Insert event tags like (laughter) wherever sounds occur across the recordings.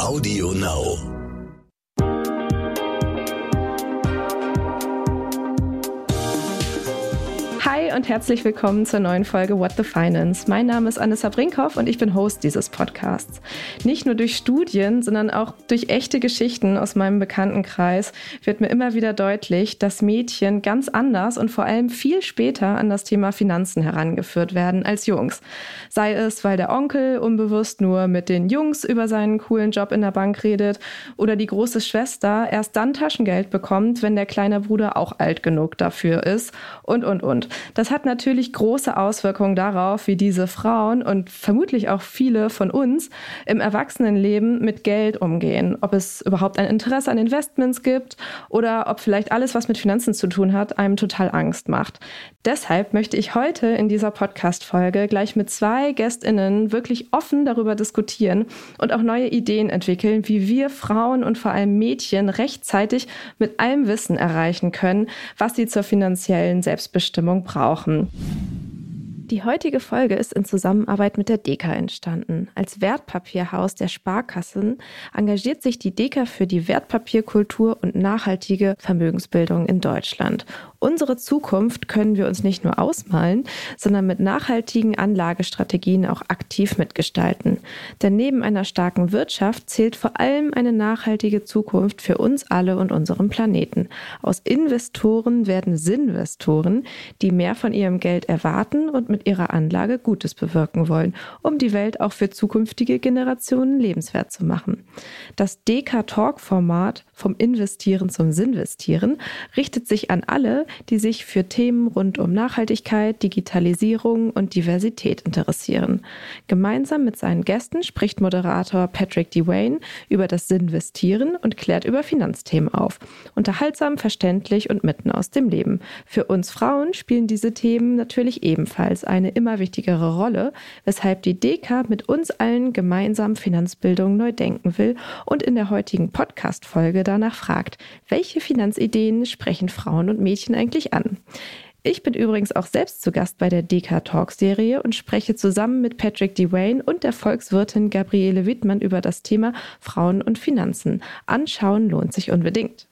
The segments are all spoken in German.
Audio Now. Hi und herzlich willkommen zur neuen Folge What the Finance. Mein Name ist Anissa Brinkhoff und ich bin Host dieses Podcasts. Nicht nur durch Studien, sondern auch durch echte Geschichten aus meinem Bekanntenkreis wird mir immer wieder deutlich, dass Mädchen ganz anders und vor allem viel später an das Thema Finanzen herangeführt werden als Jungs. Sei es, weil der Onkel unbewusst nur mit den Jungs über seinen coolen Job in der Bank redet oder die große Schwester erst dann Taschengeld bekommt, wenn der kleine Bruder auch alt genug dafür ist und, und, und. Das hat natürlich große Auswirkungen darauf, wie diese Frauen und vermutlich auch viele von uns im Erwachsenenleben mit Geld umgehen. Ob es überhaupt ein Interesse an Investments gibt oder ob vielleicht alles, was mit Finanzen zu tun hat, einem total Angst macht. Deshalb möchte ich heute in dieser Podcast-Folge gleich mit zwei GästInnen wirklich offen darüber diskutieren und auch neue Ideen entwickeln, wie wir Frauen und vor allem Mädchen rechtzeitig mit allem Wissen erreichen können, was sie zur finanziellen Selbstbestimmung brauchen. Die heutige Folge ist in Zusammenarbeit mit der DEKA entstanden. Als Wertpapierhaus der Sparkassen engagiert sich die DEKA für die Wertpapierkultur und nachhaltige Vermögensbildung in Deutschland. Unsere Zukunft können wir uns nicht nur ausmalen, sondern mit nachhaltigen Anlagestrategien auch aktiv mitgestalten. Denn neben einer starken Wirtschaft zählt vor allem eine nachhaltige Zukunft für uns alle und unseren Planeten. Aus Investoren werden Sinvestoren, die mehr von ihrem Geld erwarten und mit ihrer Anlage Gutes bewirken wollen, um die Welt auch für zukünftige Generationen lebenswert zu machen. Das DK-Talk-Format vom Investieren zum Sinvestieren richtet sich an alle, die sich für Themen rund um Nachhaltigkeit, Digitalisierung und Diversität interessieren. Gemeinsam mit seinen Gästen spricht Moderator Patrick Dwayne über das Sinvestieren und klärt über Finanzthemen auf. Unterhaltsam, verständlich und mitten aus dem Leben. Für uns Frauen spielen diese Themen natürlich ebenfalls eine immer wichtigere Rolle, weshalb die DK mit uns allen gemeinsam Finanzbildung neu denken will und in der heutigen Podcast-Folge danach fragt, welche Finanzideen sprechen Frauen und Mädchen eigentlich an? Ich bin übrigens auch selbst zu Gast bei der DK Talk Serie und spreche zusammen mit Patrick Dwayne und der Volkswirtin Gabriele Wittmann über das Thema Frauen und Finanzen. Anschauen lohnt sich unbedingt.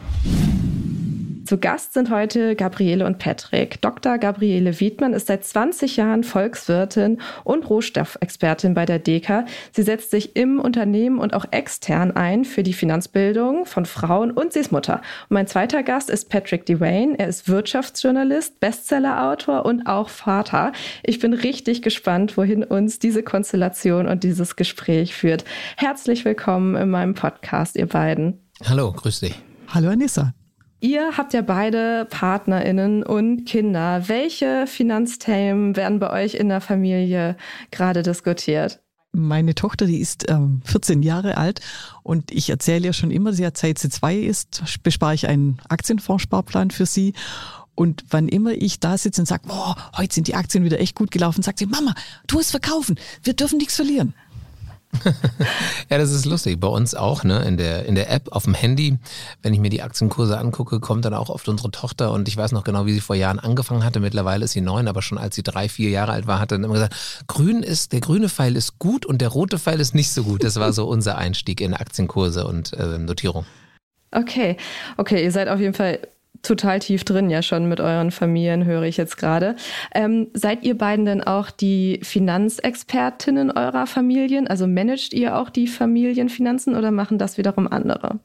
Zu Gast sind heute Gabriele und Patrick. Dr. Gabriele Wiedmann ist seit 20 Jahren Volkswirtin und Rohstoffexpertin bei der DEKA. Sie setzt sich im Unternehmen und auch extern ein für die Finanzbildung von Frauen und sie ist Mutter. Und mein zweiter Gast ist Patrick Dwayne. Er ist Wirtschaftsjournalist, Bestsellerautor und auch Vater. Ich bin richtig gespannt, wohin uns diese Konstellation und dieses Gespräch führt. Herzlich willkommen in meinem Podcast, ihr beiden. Hallo, grüß dich. Hallo Anissa. Ihr habt ja beide PartnerInnen und Kinder. Welche Finanzthemen werden bei euch in der Familie gerade diskutiert? Meine Tochter, die ist ähm, 14 Jahre alt und ich erzähle ja schon immer, sie hat seit sie zwei ist, bespare ich einen Aktienfondssparplan für sie. Und wann immer ich da sitze und sage, boah, heute sind die Aktien wieder echt gut gelaufen, sagt sie, Mama, tu es verkaufen, wir dürfen nichts verlieren. Ja, das ist lustig. Bei uns auch, ne? In der, in der App auf dem Handy, wenn ich mir die Aktienkurse angucke, kommt dann auch oft unsere Tochter und ich weiß noch genau, wie sie vor Jahren angefangen hatte. Mittlerweile ist sie neun, aber schon als sie drei, vier Jahre alt war, hat dann immer gesagt, grün ist, der grüne Pfeil ist gut und der rote Pfeil ist nicht so gut. Das war so unser Einstieg in Aktienkurse und äh, Notierung. Okay, okay, ihr seid auf jeden Fall total tief drin ja schon mit euren Familien, höre ich jetzt gerade. Ähm, seid ihr beiden denn auch die Finanzexpertinnen eurer Familien? Also managt ihr auch die Familienfinanzen oder machen das wiederum andere?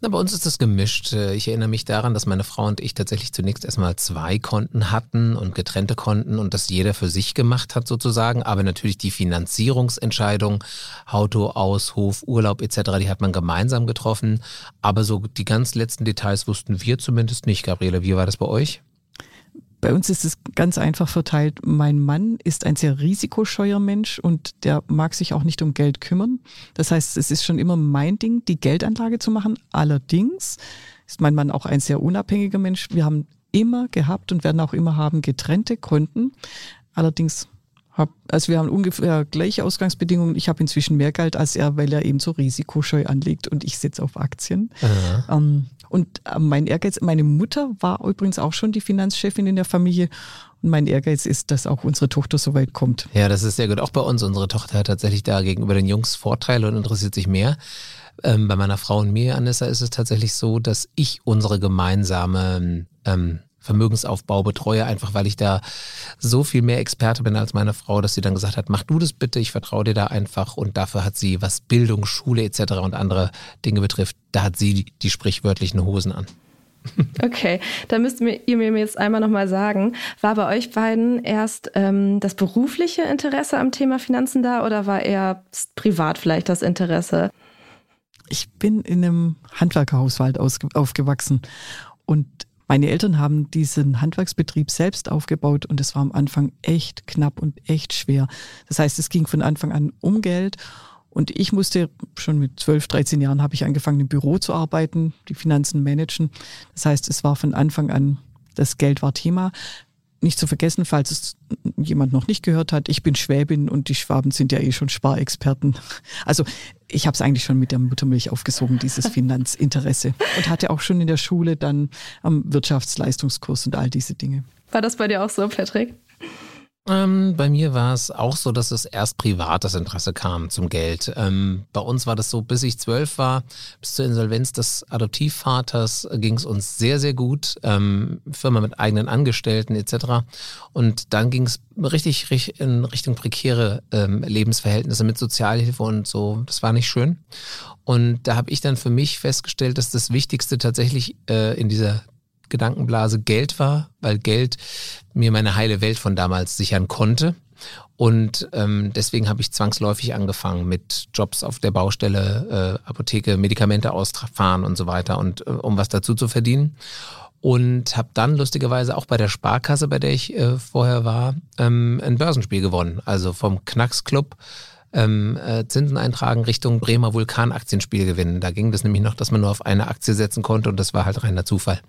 Na, bei uns ist das gemischt. Äh, ich erinnere mich daran, dass meine Frau und ich tatsächlich zunächst erstmal zwei Konten hatten und getrennte Konten und das jeder für sich gemacht hat sozusagen. Aber natürlich die Finanzierungsentscheidung, Auto, Aus, Hof, Urlaub etc., die hat man gemeinsam getroffen. Aber so die ganz letzten Details wussten wir zumindest nicht. Gabriele, wie war das bei euch? Bei uns ist es ganz einfach verteilt. Mein Mann ist ein sehr risikoscheuer Mensch und der mag sich auch nicht um Geld kümmern. Das heißt, es ist schon immer mein Ding, die Geldanlage zu machen. Allerdings ist mein Mann auch ein sehr unabhängiger Mensch. Wir haben immer gehabt und werden auch immer haben getrennte Konten. Allerdings Hab, also wir haben ungefähr gleiche Ausgangsbedingungen. Ich habe inzwischen mehr Geld als er, weil er eben so risikoscheu anlegt und ich sitze auf Aktien. Ähm, und äh, mein Ehrgeiz, meine Mutter war übrigens auch schon die Finanzchefin in der Familie. Und mein Ehrgeiz ist, dass auch unsere Tochter so weit kommt. Ja, das ist sehr gut. Auch bei uns. Unsere Tochter hat tatsächlich da gegenüber den Jungs Vorteile und interessiert sich mehr. Ähm, bei meiner Frau und mir, Anissa, ist es tatsächlich so, dass ich unsere gemeinsame ähm, Vermögensaufbau betreue, einfach weil ich da so viel mehr Experte bin als meine Frau, dass sie dann gesagt hat, mach du das bitte, ich vertraue dir da einfach und dafür hat sie, was Bildung, Schule etc. und andere Dinge betrifft, da hat sie die, die sprichwörtlichen Hosen an. (laughs) Okay, da müsst ihr mir jetzt einmal nochmal sagen, war bei euch beiden erst ähm, das berufliche Interesse am Thema Finanzen da oder war eher privat vielleicht das Interesse? Ich bin in einem Handwerkerhaushalt aufgewachsen und meine Eltern haben diesen Handwerksbetrieb selbst aufgebaut und es war am Anfang echt knapp und echt schwer. Das heißt, es ging von Anfang an um Geld und ich musste schon mit 12, 13 Jahren habe ich angefangen im Büro zu arbeiten, die Finanzen managen. Das heißt, es war von Anfang an das Geld war Thema nicht zu vergessen, falls es jemand noch nicht gehört hat, ich bin Schwäbin und die Schwaben sind ja eh schon Sparexperten. Also ich habe es eigentlich schon mit der Muttermilch aufgesogen, dieses (laughs) Finanzinteresse. Und hatte auch schon in der Schule dann am Wirtschaftsleistungskurs und all diese Dinge. War das bei dir auch so, Patrick? Ähm, bei mir war es auch so, dass es erst privat das Interesse kam zum Geld. Ähm, bei uns war das so, bis ich zwölf war, bis zur Insolvenz des Adoptivvaters ging es uns sehr, sehr gut. Ähm, Firma mit eigenen Angestellten etc. Und dann ging es richtig, richtig in Richtung prekäre ähm, Lebensverhältnisse mit Sozialhilfe und so. Das war nicht schön. Und da habe ich dann für mich festgestellt, dass das Wichtigste tatsächlich äh, in dieser Gedankenblase Geld war, weil Geld mir meine heile Welt von damals sichern konnte. Und ähm, deswegen habe ich zwangsläufig angefangen mit Jobs auf der Baustelle, äh, Apotheke, Medikamente ausfahren und so weiter und äh, um was dazu zu verdienen. Und habe dann lustigerweise auch bei der Sparkasse, bei der ich äh, vorher war, ähm, ein Börsenspiel gewonnen. Also vom Knacks Club ähm, äh, Zinsen eintragen Richtung Bremer Vulkanaktienspiel gewinnen. Da ging das nämlich noch, dass man nur auf eine Aktie setzen konnte und das war halt reiner Zufall.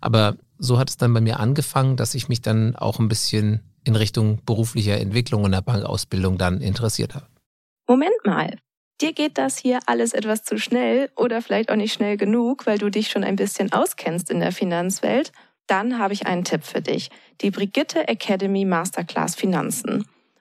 Aber so hat es dann bei mir angefangen, dass ich mich dann auch ein bisschen in Richtung beruflicher Entwicklung und der Bankausbildung dann interessiert habe. Moment mal. Dir geht das hier alles etwas zu schnell oder vielleicht auch nicht schnell genug, weil du dich schon ein bisschen auskennst in der Finanzwelt? Dann habe ich einen Tipp für dich. Die Brigitte Academy Masterclass Finanzen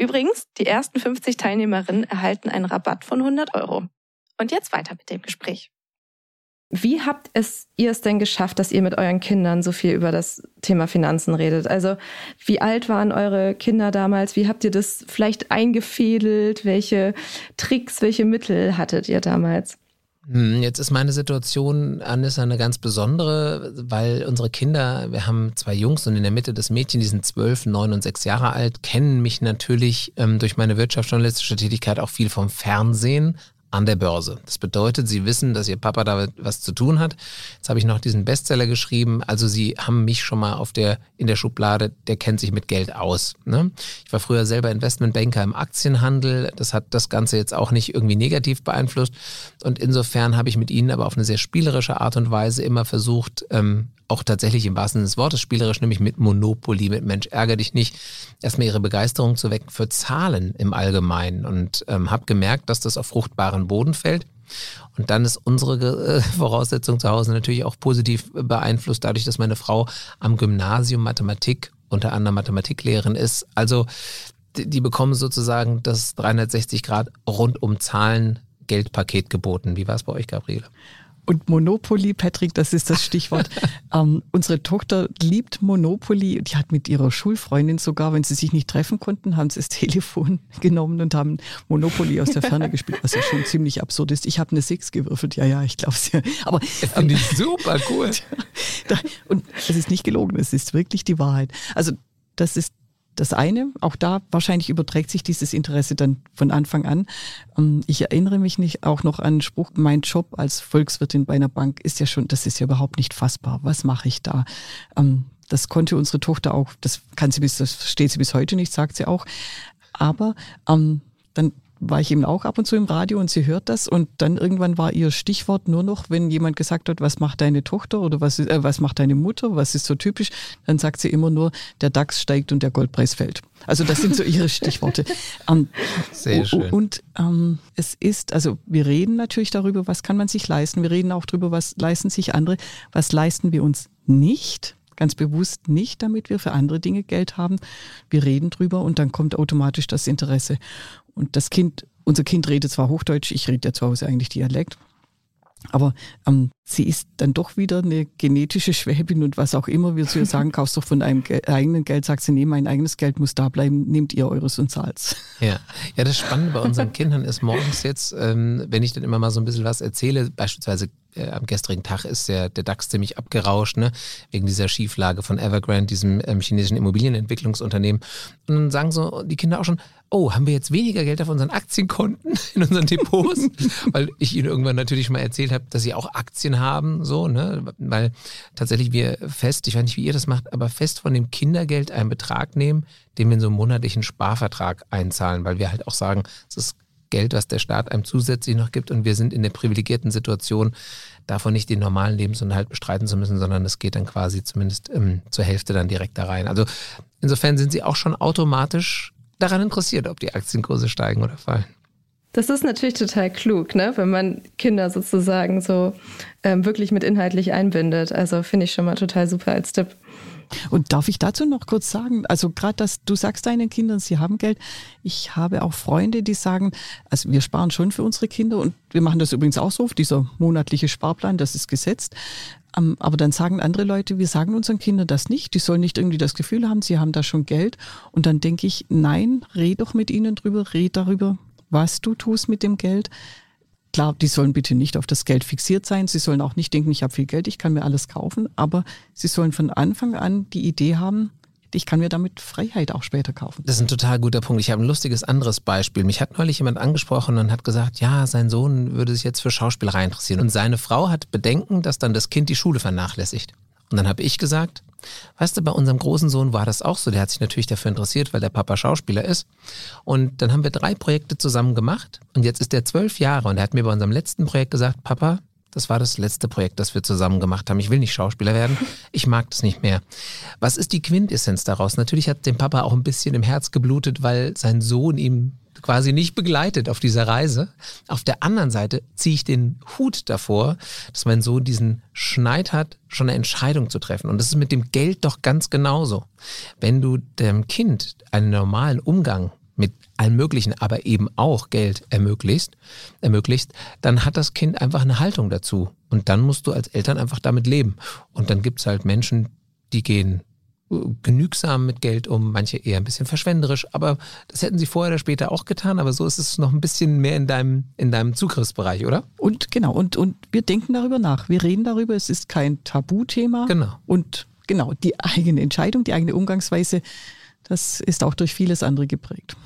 Übrigens, die ersten 50 Teilnehmerinnen erhalten einen Rabatt von 100 Euro. Und jetzt weiter mit dem Gespräch. Wie habt es ihr es denn geschafft, dass ihr mit euren Kindern so viel über das Thema Finanzen redet? Also, wie alt waren eure Kinder damals? Wie habt ihr das vielleicht eingefädelt? Welche Tricks, welche Mittel hattet ihr damals? Hm, jetzt ist meine Situation, Anissa, eine ganz besondere, weil unsere Kinder, wir haben zwei Jungs und in der Mitte das Mädchen, die sind zwölf, neun und sechs Jahre alt, kennen mich natürlich ähm, durch meine wirtschaftsjournalistische Tätigkeit auch viel vom Fernsehen, an der Börse. Das bedeutet, sie wissen, dass ihr Papa da was zu tun hat. Jetzt habe ich noch diesen Bestseller geschrieben. Also sie haben mich schon mal auf der, in der Schublade, der kennt sich mit Geld aus. Ne? Ich war früher selber Investmentbanker im Aktienhandel. Das hat das Ganze jetzt auch nicht irgendwie negativ beeinflusst. Und insofern habe ich mit ihnen aber auf eine sehr spielerische Art und Weise immer versucht, ähm, auch tatsächlich im wahrsten Sinne des Wortes spielerisch, nämlich mit Monopoly, mit Mensch, ärger dich nicht, erstmal ihre Begeisterung zu wecken für Zahlen im Allgemeinen und ähm, habe gemerkt, dass das auf fruchtbaren Boden fällt. Und dann ist unsere äh, (laughs) Voraussetzung zu Hause natürlich auch positiv beeinflusst, dadurch, dass meine Frau am Gymnasium Mathematik, unter anderem Mathematiklehrerin ist. Also die, die bekommen sozusagen das 360 Grad rund um Zahlen Geldpaket geboten. Wie war es bei euch, Gabriele? Und Monopoly, Patrick, das ist das Stichwort. (laughs) ähm, unsere Tochter liebt Monopoly. Die hat mit ihrer Schulfreundin sogar, wenn sie sich nicht treffen konnten, haben sie das (laughs) Telefon genommen und haben Monopoly aus der Ferne gespielt, was ja schon ziemlich absurd ist. Ich habe eine Six gewürfelt, ja, ja, ich glaube es ja. Aber finde ich super cool. (laughs) und es ist nicht gelogen, es ist wirklich die Wahrheit. Also das ist das eine. Auch da wahrscheinlich überträgt sich dieses Interesse dann von Anfang an. Ähm, ich erinnere mich nicht auch noch an den Spruch, mein Job als Volkswirtin bei einer Bank ist ja schon, das ist ja überhaupt nicht fassbar. Was mache ich da? Ähm, das konnte unsere Tochter auch, das kann sie bis, das versteht sie bis heute nicht, sagt sie auch. Aber ähm, dann war ich eben auch ab und zu im Radio und sie hört das und dann irgendwann war ihr Stichwort nur noch, wenn jemand gesagt hat, was macht deine Tochter oder was, äh, was macht deine Mutter, was ist so typisch, dann sagt sie immer nur, der DAX steigt und der Goldpreis fällt. Also das sind so ihre Stichworte. (laughs) Ähm, Sehr schön. Und ähm, es ist, also wir reden natürlich darüber, was kann man sich leisten. Wir reden auch darüber, was leisten sich andere, was leisten wir uns nicht ganz bewusst nicht, damit wir für andere Dinge Geld haben. Wir reden drüber und dann kommt automatisch das Interesse. Und das Kind, unser Kind redet zwar Hochdeutsch, ich rede ja zu Hause eigentlich Dialekt, aber ähm, sie ist dann doch wieder eine genetische Schwäbin und was auch immer wir ihr sagen, kaufst doch von einem Ge eigenen Geld, sagt sie, nee, mein eigenes Geld muss da bleiben, nehmt ihr eures und zahlt Ja, ja das Spannende bei unseren Kindern ist morgens jetzt, ähm, wenn ich dann immer mal so ein bisschen was erzähle, beispielsweise äh, am gestrigen Tag ist der, der DAX ziemlich abgerauscht, ne? wegen dieser Schieflage von Evergrande, diesem ähm, chinesischen Immobilienentwicklungsunternehmen. Und dann sagen so die Kinder auch schon, oh, haben wir jetzt weniger Geld auf unseren Aktienkonten, (laughs) in unseren Depots? Weil ich ihnen irgendwann natürlich mal erzählt habe, dass sie auch Aktien haben, so, ne? Weil tatsächlich wir fest, ich weiß nicht, wie ihr das macht, aber fest von dem Kindergeld einen Betrag nehmen, den wir in so einem monatlichen Sparvertrag einzahlen, weil wir halt auch sagen, es ist Geld, was der Staat einem zusätzlich noch gibt und wir sind in der privilegierten Situation, davon nicht den normalen Lebensunterhalt bestreiten zu müssen, sondern es geht dann quasi zumindest ähm, zur Hälfte dann direkt da rein. Also insofern sind sie auch schon automatisch daran interessiert, ob die Aktienkurse steigen oder fallen. Das ist natürlich total klug, ne? wenn man Kinder sozusagen so ähm, wirklich mit inhaltlich einbindet. Also finde ich schon mal total super als Tipp. Und darf ich dazu noch kurz sagen, also gerade dass du sagst deinen Kindern, sie haben Geld. Ich habe auch Freunde, die sagen, also wir sparen schon für unsere Kinder und wir machen das übrigens auch so, dieser monatliche Sparplan, das ist gesetzt. Ähm, aber dann sagen andere Leute, wir sagen unseren Kindern das nicht. Die sollen nicht irgendwie das Gefühl haben, sie haben da schon Geld. Und dann denke ich, nein, red doch mit ihnen drüber, red darüber, was du tust mit dem Geld. Klar, die sollen bitte nicht auf das Geld fixiert sein. Sie sollen auch nicht denken, ich habe viel Geld, ich kann mir alles kaufen. Aber sie sollen von Anfang an die Idee haben, ich kann mir damit Freiheit auch später kaufen. Das ist ein total guter Punkt. Ich habe ein lustiges anderes Beispiel. Mich hat neulich jemand angesprochen und hat gesagt, ja, sein Sohn würde sich jetzt für Schauspielerei interessieren. Und seine Frau hat Bedenken, dass dann das Kind die Schule vernachlässigt. Und dann habe ich gesagt, weißt du, bei unserem großen Sohn war das auch so. Der hat sich natürlich dafür interessiert, weil der Papa Schauspieler ist. Und dann haben wir drei Projekte zusammen gemacht. Und jetzt ist er zwölf Jahre und er hat mir bei unserem letzten Projekt gesagt, Papa, das war das letzte Projekt, das wir zusammen gemacht haben. Ich will nicht Schauspieler werden. Ich mag das nicht mehr. Was ist die Quintessenz daraus? Natürlich hat dem Papa auch ein bisschen im Herz geblutet, weil sein Sohn ihm quasi nicht begleitet auf dieser Reise. Auf der anderen Seite ziehe ich den Hut davor, dass mein Sohn diesen Schneid hat, schon eine Entscheidung zu treffen. Und das ist mit dem Geld doch ganz genauso. Wenn du dem Kind einen normalen Umgang mit allem Möglichen, aber eben auch Geld ermöglicht, ermöglicht, dann hat das Kind einfach eine Haltung dazu. Und dann musst du als Eltern einfach damit leben. Und dann gibt es halt Menschen, die gehen genügsam mit Geld um, manche eher ein bisschen verschwenderisch, aber das hätten sie vorher oder später auch getan, aber so ist es noch ein bisschen mehr in deinem, in deinem Zugriffsbereich, oder? Und genau, und, und wir denken darüber nach, wir reden darüber, es ist kein Tabuthema. Genau. Und genau, die eigene Entscheidung, die eigene Umgangsweise, das ist auch durch vieles andere geprägt.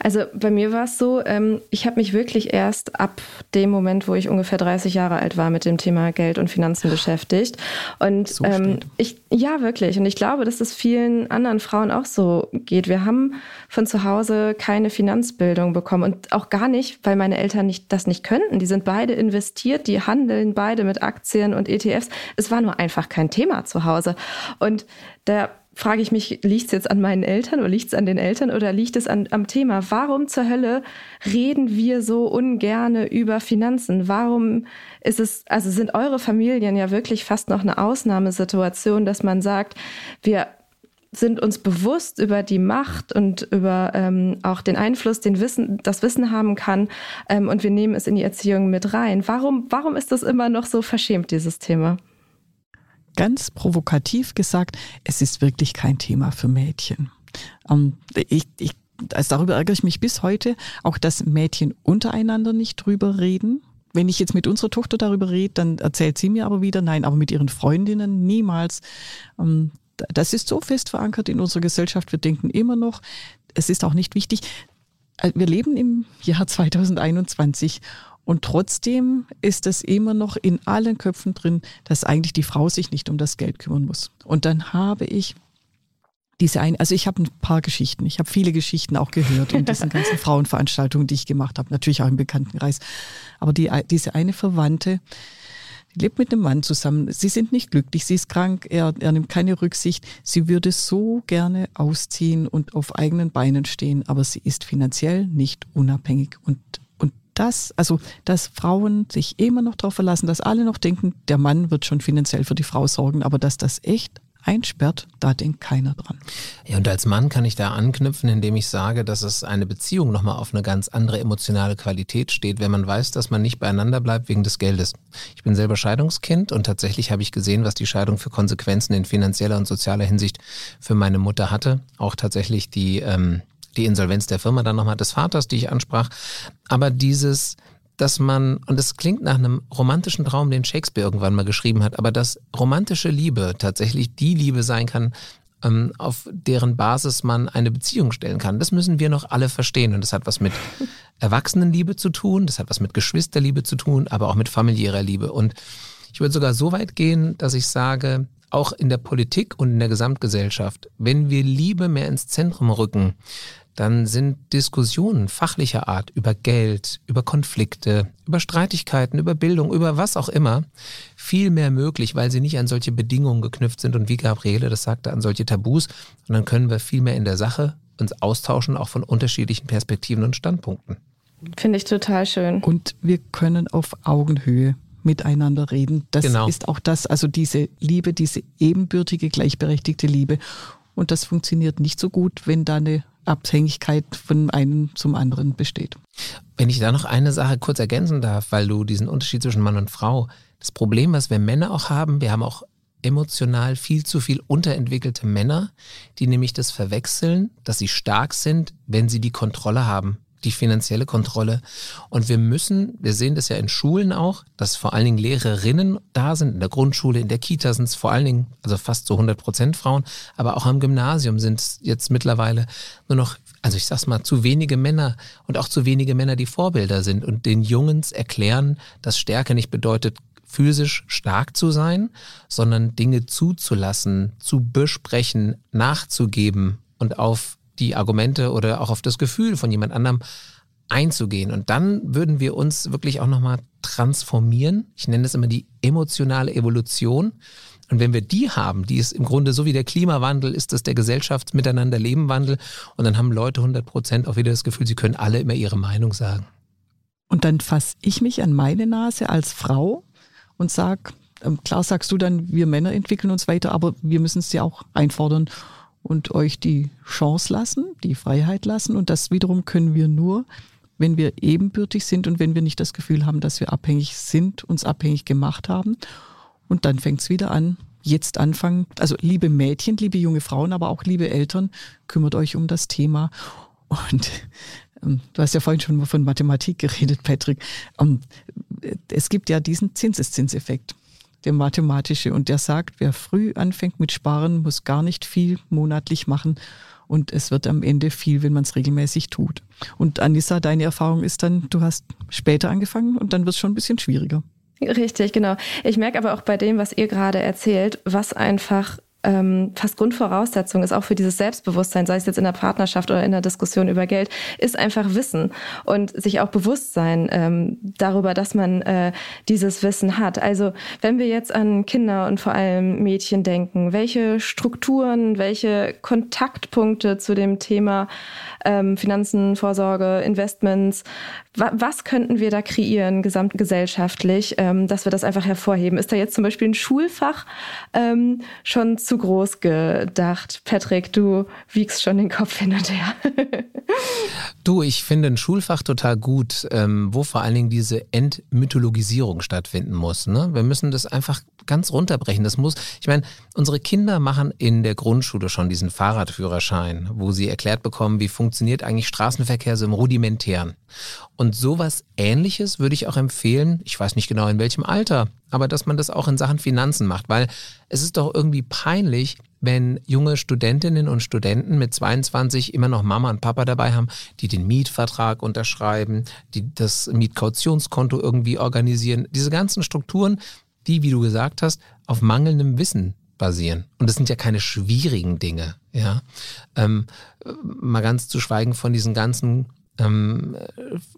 Also bei mir war es so, ähm, ich habe mich wirklich erst ab dem Moment, wo ich ungefähr 30 Jahre alt war, mit dem Thema Geld und Finanzen beschäftigt. Und so ähm, ich, ja, wirklich. Und ich glaube, dass es vielen anderen Frauen auch so geht. Wir haben von zu Hause keine Finanzbildung bekommen und auch gar nicht, weil meine Eltern nicht, das nicht könnten. Die sind beide investiert, die handeln beide mit Aktien und ETFs. Es war nur einfach kein Thema zu Hause. Und der frage ich mich, liegt es jetzt an meinen Eltern oder liegt es an den Eltern oder liegt es an, am Thema? Warum zur Hölle reden wir so ungerne über Finanzen? Warum ist es, also sind eure Familien ja wirklich fast noch eine Ausnahmesituation, dass man sagt, wir sind uns bewusst über die Macht und über ähm, auch den Einfluss, den Wissen, das Wissen haben kann. Ähm, und wir nehmen es in die Erziehung mit rein. Warum, warum ist das immer noch so verschämt, dieses Thema? Ganz provokativ gesagt, es ist wirklich kein Thema für Mädchen. Ähm, ich, ich, also darüber ärgere ich mich bis heute, auch dass Mädchen untereinander nicht drüber reden. Wenn ich jetzt mit unserer Tochter darüber rede, dann erzählt sie mir aber wieder, nein, aber mit ihren Freundinnen niemals. Ähm, das ist so fest verankert in unserer Gesellschaft. Wir denken immer noch, es ist auch nicht wichtig. Äh, wir leben im Jahr (laughs) 2021 und trotzdem ist es immer noch in allen Köpfen drin, dass eigentlich die Frau sich nicht um das Geld kümmern muss. Und dann habe ich diese ein, also ich habe ein paar Geschichten. Ich habe viele Geschichten auch gehört in diesen (laughs) ganzen Frauenveranstaltungen, die ich gemacht habe, natürlich auch im Bekanntenkreis. Aber die, diese eine Verwandte, lebt mit einem Mann zusammen. Sie sind nicht glücklich, sie ist krank, er, er nimmt keine Rücksicht. Sie würde so gerne ausziehen und auf eigenen Beinen stehen, aber sie ist finanziell nicht unabhängig. Und das, also, dass Frauen sich immer noch darauf verlassen, dass alle noch denken, der Mann wird schon finanziell für die Frau sorgen, aber dass das echt einsperrt, da denkt keiner dran. Ja, und als Mann kann ich da anknüpfen, indem ich sage, dass es eine Beziehung nochmal auf eine ganz andere emotionale Qualität steht, wenn man weiß, dass man nicht beieinander bleibt wegen des Geldes. Ich bin selber Scheidungskind und tatsächlich habe ich gesehen, was die Scheidung für Konsequenzen in finanzieller und sozialer Hinsicht für meine Mutter hatte. Auch tatsächlich die, ähm, die Insolvenz der Firma dann nochmal des Vaters, die ich ansprach. Aber dieses, dass man, und es klingt nach einem romantischen Traum, den Shakespeare irgendwann mal geschrieben hat, aber dass romantische Liebe tatsächlich die Liebe sein kann, ähm, auf deren Basis man eine Beziehung stellen kann. Das müssen wir noch alle verstehen. Und das hat was mit (laughs) Erwachsenenliebe zu tun, das hat was mit Geschwisterliebe zu tun, aber auch mit familiärer Liebe. Und ich würde sogar so weit gehen, dass ich sage, auch in der Politik und in der Gesamtgesellschaft, wenn wir Liebe mehr ins Zentrum rücken, dann sind Diskussionen fachlicher Art über Geld, über Konflikte, über Streitigkeiten, über Bildung, über was auch immer viel mehr möglich, weil sie nicht an solche Bedingungen geknüpft sind und wie Gabriele das sagte, an solche Tabus. Und dann können wir viel mehr in der Sache uns austauschen, auch von unterschiedlichen Perspektiven und Standpunkten. Finde ich total schön. Und wir können auf Augenhöhe miteinander reden. Das genau. ist auch das, also diese Liebe, diese ebenbürtige, gleichberechtigte Liebe. Und das funktioniert nicht so gut, wenn da eine Abhängigkeit von einem zum anderen besteht. Wenn ich da noch eine Sache kurz ergänzen darf, weil du diesen Unterschied zwischen Mann und Frau, das Problem, was wir Männer auch haben, wir haben auch emotional viel zu viel unterentwickelte Männer, die nämlich das verwechseln, dass sie stark sind, wenn sie die Kontrolle haben die finanzielle Kontrolle. Und wir müssen, wir sehen das ja in Schulen auch, dass vor allen Dingen Lehrerinnen da sind. In der Grundschule, in der Kita sind es vor allen Dingen, also fast so 100 Prozent Frauen, aber auch am Gymnasium sind es jetzt mittlerweile nur noch, also ich sag's mal, zu wenige Männer und auch zu wenige Männer, die Vorbilder sind und den Jungs erklären, dass Stärke nicht bedeutet, physisch stark zu sein, sondern Dinge zuzulassen, zu besprechen, nachzugeben und auf die Argumente oder auch auf das Gefühl von jemand anderem einzugehen. Und dann würden wir uns wirklich auch nochmal transformieren. Ich nenne es immer die emotionale Evolution. Und wenn wir die haben, die ist im Grunde so wie der Klimawandel, ist das der Gesellschaftsmiteinander-Leben-Wandel. Und dann haben Leute 100 Prozent auch wieder das Gefühl, sie können alle immer ihre Meinung sagen. Und dann fasse ich mich an meine Nase als Frau und sage, ähm, klar sagst du dann, wir Männer entwickeln uns weiter, aber wir müssen es ja auch einfordern und euch die Chance lassen, die Freiheit lassen. Und das wiederum können wir nur, wenn wir ebenbürtig sind und wenn wir nicht das Gefühl haben, dass wir abhängig sind, uns abhängig gemacht haben. Und dann fängt es wieder an, jetzt anfangen. Also liebe Mädchen, liebe junge Frauen, aber auch liebe Eltern, kümmert euch um das Thema. Und ähm, du hast ja vorhin schon mal von Mathematik geredet, Patrick. Ähm, es gibt ja diesen Zinseszinseffekt der mathematische. Und der sagt, wer früh anfängt mit Sparen, muss gar nicht viel monatlich machen. Und es wird am Ende viel, wenn man es regelmäßig tut. Und Anissa, deine Erfahrung ist dann, du hast später angefangen und dann wird es schon ein bisschen schwieriger. Richtig, genau. Ich merke aber auch bei dem, was ihr gerade erzählt, was einfach ähm, fast Grundvoraussetzung ist auch für dieses Selbstbewusstsein, sei es jetzt in der Partnerschaft oder in der Diskussion über Geld, ist einfach Wissen und sich auch bewusst sein ähm, darüber, dass man äh, dieses Wissen hat. Also wenn wir jetzt an Kinder und vor allem Mädchen denken, welche Strukturen, welche Kontaktpunkte zu dem Thema ähm, Finanzen, Vorsorge, Investments, was könnten wir da kreieren, gesamtgesellschaftlich, ähm, dass wir das einfach hervorheben? Ist da jetzt zum Beispiel ein Schulfach ähm, schon zu zu groß gedacht. Patrick, du wiegst schon den Kopf hin und her. (laughs) du, ich finde ein Schulfach total gut, ähm, wo vor allen Dingen diese Entmythologisierung stattfinden muss. Ne? Wir müssen das einfach ganz runterbrechen. Das muss, ich meine, unsere Kinder machen in der Grundschule schon diesen Fahrradführerschein, wo sie erklärt bekommen, wie funktioniert eigentlich Straßenverkehr so im rudimentären. Und sowas ähnliches würde ich auch empfehlen, ich weiß nicht genau in welchem Alter, aber dass man das auch in Sachen Finanzen macht, weil es ist doch irgendwie peinlich, wenn junge Studentinnen und Studenten mit 22 immer noch Mama und Papa dabei haben, die den Mietvertrag unterschreiben, die das Mietkautionskonto irgendwie organisieren. Diese ganzen Strukturen, die, wie du gesagt hast, auf mangelndem Wissen basieren. Und das sind ja keine schwierigen Dinge, ja. Ähm, mal ganz zu schweigen von diesen ganzen ähm,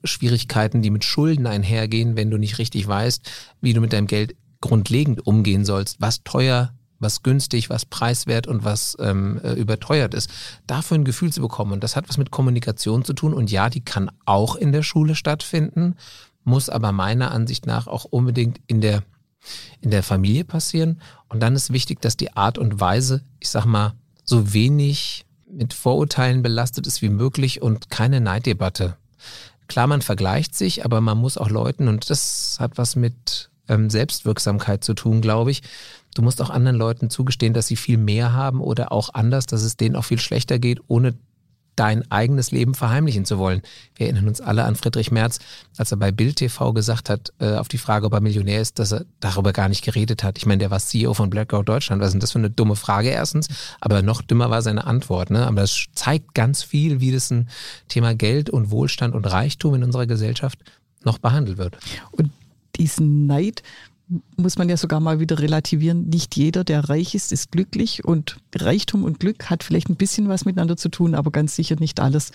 Schwierigkeiten, die mit Schulden einhergehen, wenn du nicht richtig weißt, wie du mit deinem Geld grundlegend umgehen sollst, was teuer, was günstig, was preiswert und was ähm, äh, überteuert ist. Dafür ein Gefühl zu bekommen. Und das hat was mit Kommunikation zu tun. Und ja, die kann auch in der Schule stattfinden, muss aber meiner Ansicht nach auch unbedingt in der, in der Familie passieren. Und dann ist wichtig, dass die Art und Weise, ich sag mal, so wenig mit Vorurteilen belastet ist wie möglich und keine Neiddebatte. Klar, man vergleicht sich, aber man muss auch Leuten, und das hat was mit ähm, Selbstwirksamkeit zu tun, glaube ich. Du musst auch anderen Leuten zugestehen, dass sie viel mehr haben oder auch anders, dass es denen auch viel schlechter geht, ohne dein eigenes Leben verheimlichen zu wollen. Wir erinnern uns alle an Friedrich Merz, als er bei Bild TV gesagt hat, äh, auf die Frage, ob er Millionär ist, dass er darüber gar nicht geredet hat. Ich meine, der war CEO von Blackout Deutschland. Was ist denn das für eine dumme Frage erstens? Aber noch dümmer war seine Antwort. Ne? Aber das zeigt ganz viel, wie das ein Thema Geld und Wohlstand und Reichtum in unserer Gesellschaft noch behandelt wird. Und diesen Neid, muss man ja sogar mal wieder relativieren. Nicht jeder, der reich ist, ist glücklich und Reichtum und Glück hat vielleicht ein bisschen was miteinander zu tun, aber ganz sicher nicht alles.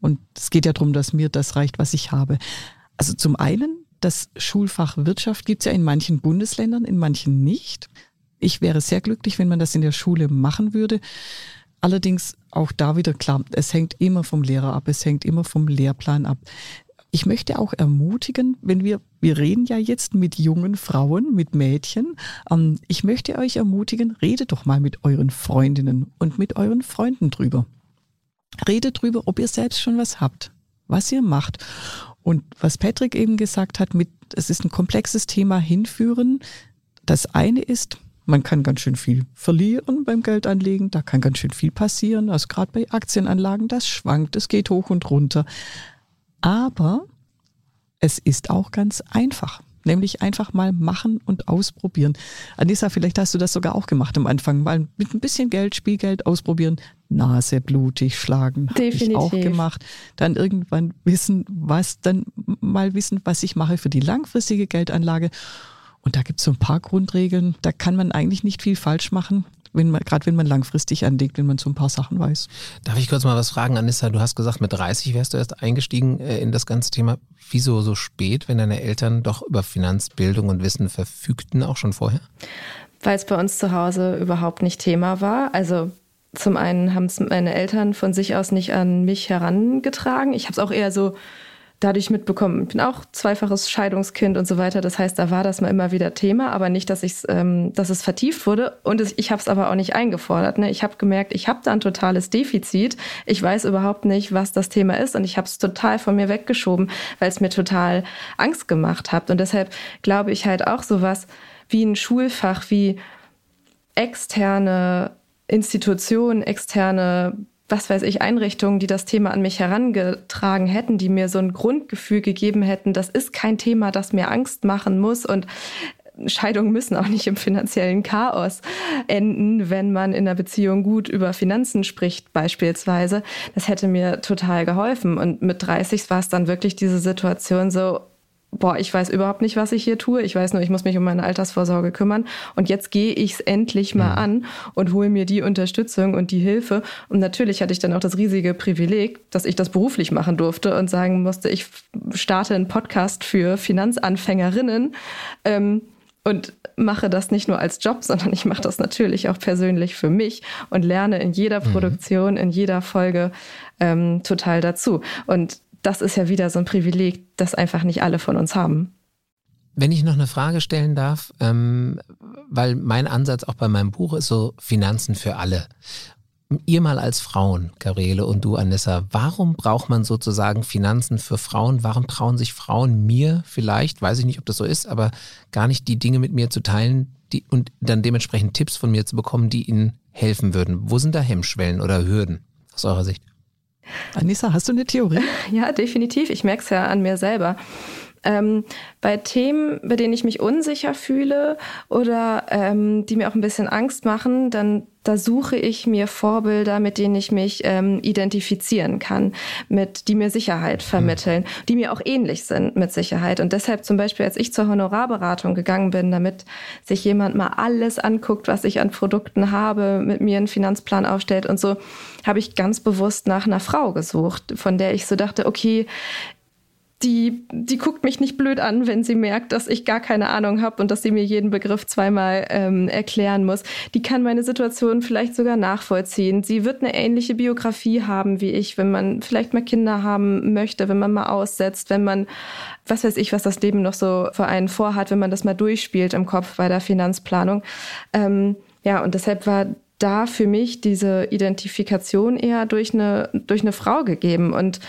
Und es geht ja darum, dass mir das reicht, was ich habe. Also zum einen, das Schulfach Wirtschaft gibt es ja in manchen Bundesländern, in manchen nicht. Ich wäre sehr glücklich, wenn man das in der Schule machen würde. Allerdings auch da wieder klar, es hängt immer vom Lehrer ab, es hängt immer vom Lehrplan ab. Ich möchte auch ermutigen, wenn wir, wir reden ja jetzt mit jungen Frauen, mit Mädchen, ähm, ich möchte euch ermutigen, redet doch mal mit euren Freundinnen und mit euren Freunden drüber. Redet drüber, ob ihr selbst schon was habt, was ihr macht. Und was Patrick eben gesagt hat, mit, es ist ein komplexes Thema hinführen. Das eine ist, man kann ganz schön viel verlieren beim Geldanlegen, da kann ganz schön viel passieren. Also gerade bei Aktienanlagen, das schwankt, es geht hoch und runter. Aber es ist auch ganz einfach. Nämlich einfach mal machen und ausprobieren. Anissa, vielleicht hast du das sogar auch gemacht am Anfang. Mal mit ein bisschen Geld, Spielgeld ausprobieren. Nase blutig schlagen. Definitiv. ich auch gemacht. Dann irgendwann wissen, was, dann mal wissen, was ich mache für die langfristige Geldanlage. Und da gibt es so ein paar Grundregeln. Da kann man eigentlich nicht viel falsch machen wenn man, gerade wenn man langfristig anlegt, wenn man so ein paar Sachen weiß. Darf ich kurz mal was fragen, Anissa? Du hast gesagt, mit 30 wärst du erst eingestiegen äh, in das ganze Thema. Wieso so spät, wenn deine Eltern doch über Finanzbildung und Wissen verfügten, auch schon vorher? Weil es bei uns zu Hause überhaupt nicht Thema war. Also zum einen haben es meine Eltern von sich aus nicht an mich herangetragen. Ich habe es auch eher so dadurch mitbekommen. Ich bin auch zweifaches Scheidungskind und so weiter. Das heißt, da war das mal immer wieder Thema, aber nicht, dass, ich's, ähm, dass es vertieft wurde. Und es, ich habe es aber auch nicht eingefordert. Ne? Ich habe gemerkt, ich habe da ein totales Defizit. Ich weiß überhaupt nicht, was das Thema ist. Und ich habe es total von mir weggeschoben, weil es mir total Angst gemacht hat. Und deshalb glaube ich halt auch sowas wie ein Schulfach, wie externe Institutionen, externe was weiß ich, Einrichtungen, die das Thema an mich herangetragen hätten, die mir so ein Grundgefühl gegeben hätten, das ist kein Thema, das mir Angst machen muss und Scheidungen müssen auch nicht im finanziellen Chaos enden, wenn man in einer Beziehung gut über Finanzen spricht, beispielsweise. Das hätte mir total geholfen. Und mit 30 war es dann wirklich diese Situation so, boah, ich weiß überhaupt nicht, was ich hier tue. Ich weiß nur, ich muss mich um meine Altersvorsorge kümmern. Und jetzt gehe ich es endlich mal mhm. an und hole mir die Unterstützung und die Hilfe. Und natürlich hatte ich dann auch das riesige Privileg, dass ich das beruflich machen durfte und sagen musste, ich starte einen Podcast für Finanzanfängerinnen. Ähm, und mache das nicht nur als Job, sondern ich mache das natürlich auch persönlich für mich und lerne in jeder mhm. Produktion, in jeder Folge ähm, total dazu. Und das ist ja wieder so ein Privileg, das einfach nicht alle von uns haben. Wenn ich noch eine Frage stellen darf, ähm, weil mein Ansatz auch bei meinem Buch ist so Finanzen für alle. Ihr mal als Frauen, Gabriele und du, Anissa, warum braucht man sozusagen Finanzen für Frauen? Warum trauen sich Frauen mir vielleicht, weiß ich nicht, ob das so ist, aber gar nicht die Dinge mit mir zu teilen die, und dann dementsprechend Tipps von mir zu bekommen, die ihnen helfen würden? Wo sind da Hemmschwellen oder Hürden aus eurer Sicht? Anissa, hast du eine Theorie? Ja, definitiv. Ich merke es ja an mir selber. Ähm, bei Themen, bei denen ich mich unsicher fühle oder ähm, die mir auch ein bisschen Angst machen, dann da suche ich mir Vorbilder, mit denen ich mich ähm, identifizieren kann, mit die mir Sicherheit vermitteln, mhm. die mir auch ähnlich sind mit Sicherheit. Und deshalb zum Beispiel, als ich zur Honorarberatung gegangen bin, damit sich jemand mal alles anguckt, was ich an Produkten habe, mit mir einen Finanzplan aufstellt und so, habe ich ganz bewusst nach einer Frau gesucht, von der ich so dachte, okay, die, die guckt mich nicht blöd an, wenn sie merkt, dass ich gar keine Ahnung habe und dass sie mir jeden Begriff zweimal ähm, erklären muss. Die kann meine Situation vielleicht sogar nachvollziehen. Sie wird eine ähnliche Biografie haben wie ich, wenn man vielleicht mal Kinder haben möchte, wenn man mal aussetzt, wenn man, was weiß ich, was das Leben noch so für einen vorhat, wenn man das mal durchspielt im Kopf bei der Finanzplanung. Ähm, ja, und deshalb war da für mich diese Identifikation eher durch eine, durch eine Frau gegeben und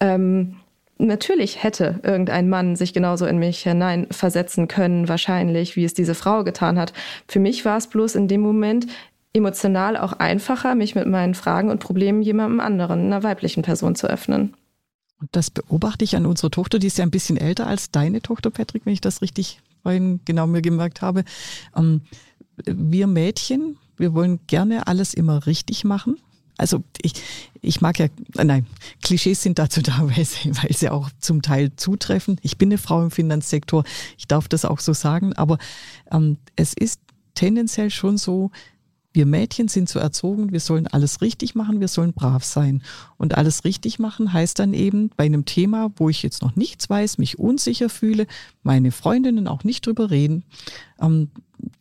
ähm, natürlich hätte irgendein Mann sich genauso in mich hineinversetzen können, wahrscheinlich, wie es diese Frau getan hat. Für mich war es bloß in dem Moment emotional auch einfacher, mich mit meinen Fragen und Problemen jemandem anderen, einer weiblichen Person zu öffnen. Und das beobachte ich an unserer Tochter, die ist ja ein bisschen älter als deine Tochter, Patrick, wenn ich das richtig vorhin genau mir gemerkt habe. Ähm, wir Mädchen, wir wollen gerne alles immer richtig machen also ich, ich mag ja, nein, Klischees sind dazu da, (laughs) weil sie, weil sie auch zum Teil zutreffen. Ich bin eine Frau im Finanzsektor, ich darf das auch so sagen, aber ähm, es ist tendenziell schon so, wir Mädchen sind so erzogen, wir sollen alles richtig machen, wir sollen brav sein. Und alles richtig machen heißt dann eben bei einem Thema, wo ich jetzt noch nichts weiß, mich unsicher fühle, meine Freundinnen auch nicht drüber reden, ähm,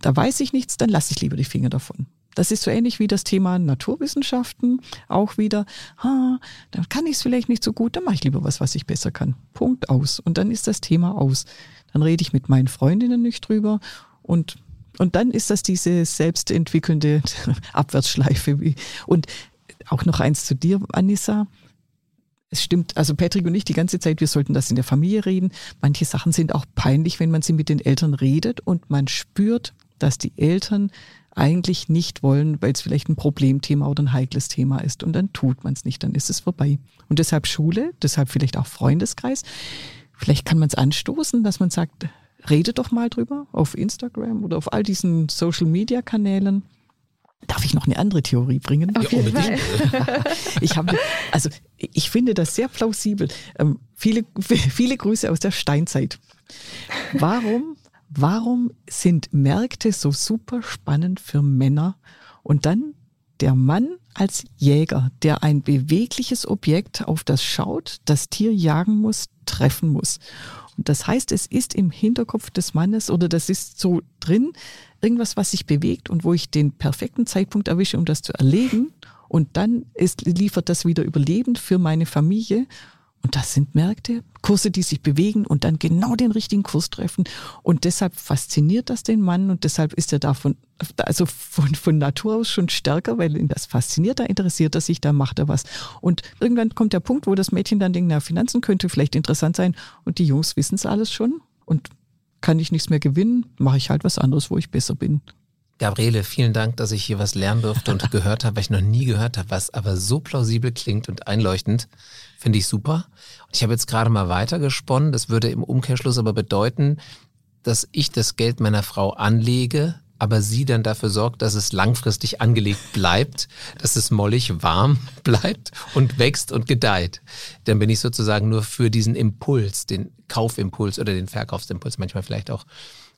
da weiß ich nichts, dann lasse ich lieber die Finger davon. Das ist so ähnlich wie das Thema Naturwissenschaften. Auch wieder, ha, dann kann ich es vielleicht nicht so gut, dann mache ich lieber was, was ich besser kann. Punkt aus. Und dann ist das Thema aus. Dann rede ich mit meinen Freundinnen nicht drüber und und dann ist das diese selbstentwickelnde (laughs) Abwärtsschleife. Und auch noch eins zu dir, Anissa. Es stimmt, also Patrick und ich die ganze Zeit, wir sollten das in der Familie reden. Manche Sachen sind auch peinlich, wenn man sie mit den Eltern redet und man spürt, dass die Eltern eigentlich nicht wollen, weil es vielleicht ein Problemthema oder ein heikles Thema ist. Und dann tut man es nicht, dann ist es vorbei. Und deshalb Schule, deshalb vielleicht auch Freundeskreis. Vielleicht kann man es anstoßen, dass man sagt, rede doch mal drüber auf Instagram oder auf all diesen Social-Media-Kanälen. Darf ich noch eine andere Theorie bringen? Jeden Fall. (laughs) ich habe, also ich finde das sehr plausibel. Ähm, viele, (laughs) viele Grüße aus der Steinzeit. Warum Warum sind Märkte so super spannend für Männer? Und dann der Mann als Jäger, der ein bewegliches Objekt auf das schaut, das Tier jagen muss, treffen muss. Und das heißt, es ist im Hinterkopf des Mannes oder das ist so drin, irgendwas, was sich bewegt und wo ich den perfekten Zeitpunkt erwische, um das zu erlegen. Und dann ist, liefert das wieder Überleben für meine Familie. Und das sind Märkte, Kurse, die sich bewegen und dann genau den richtigen Kurs treffen. Und deshalb fasziniert das den Mann und deshalb ist er davon, also von, von Natur aus schon stärker, weil ihn das fasziniert, da interessiert er sich, da macht er was. Und irgendwann kommt der Punkt, wo das Mädchen dann denkt, na, Finanzen könnte vielleicht interessant sein und die Jungs wissen es alles schon und kann ich nichts mehr gewinnen, mache ich halt was anderes, wo ich besser bin. Gabriele, vielen Dank, dass ich hier was lernen durfte und gehört habe, weil ich noch nie gehört habe, was aber so plausibel klingt und einleuchtend. Finde ich super. Und ich habe jetzt gerade mal weitergesponnen. Das würde im Umkehrschluss aber bedeuten, dass ich das Geld meiner Frau anlege, aber sie dann dafür sorgt, dass es langfristig angelegt bleibt, dass es mollig warm (laughs) bleibt und wächst und gedeiht. Dann bin ich sozusagen nur für diesen Impuls, den Kaufimpuls oder den Verkaufsimpuls manchmal vielleicht auch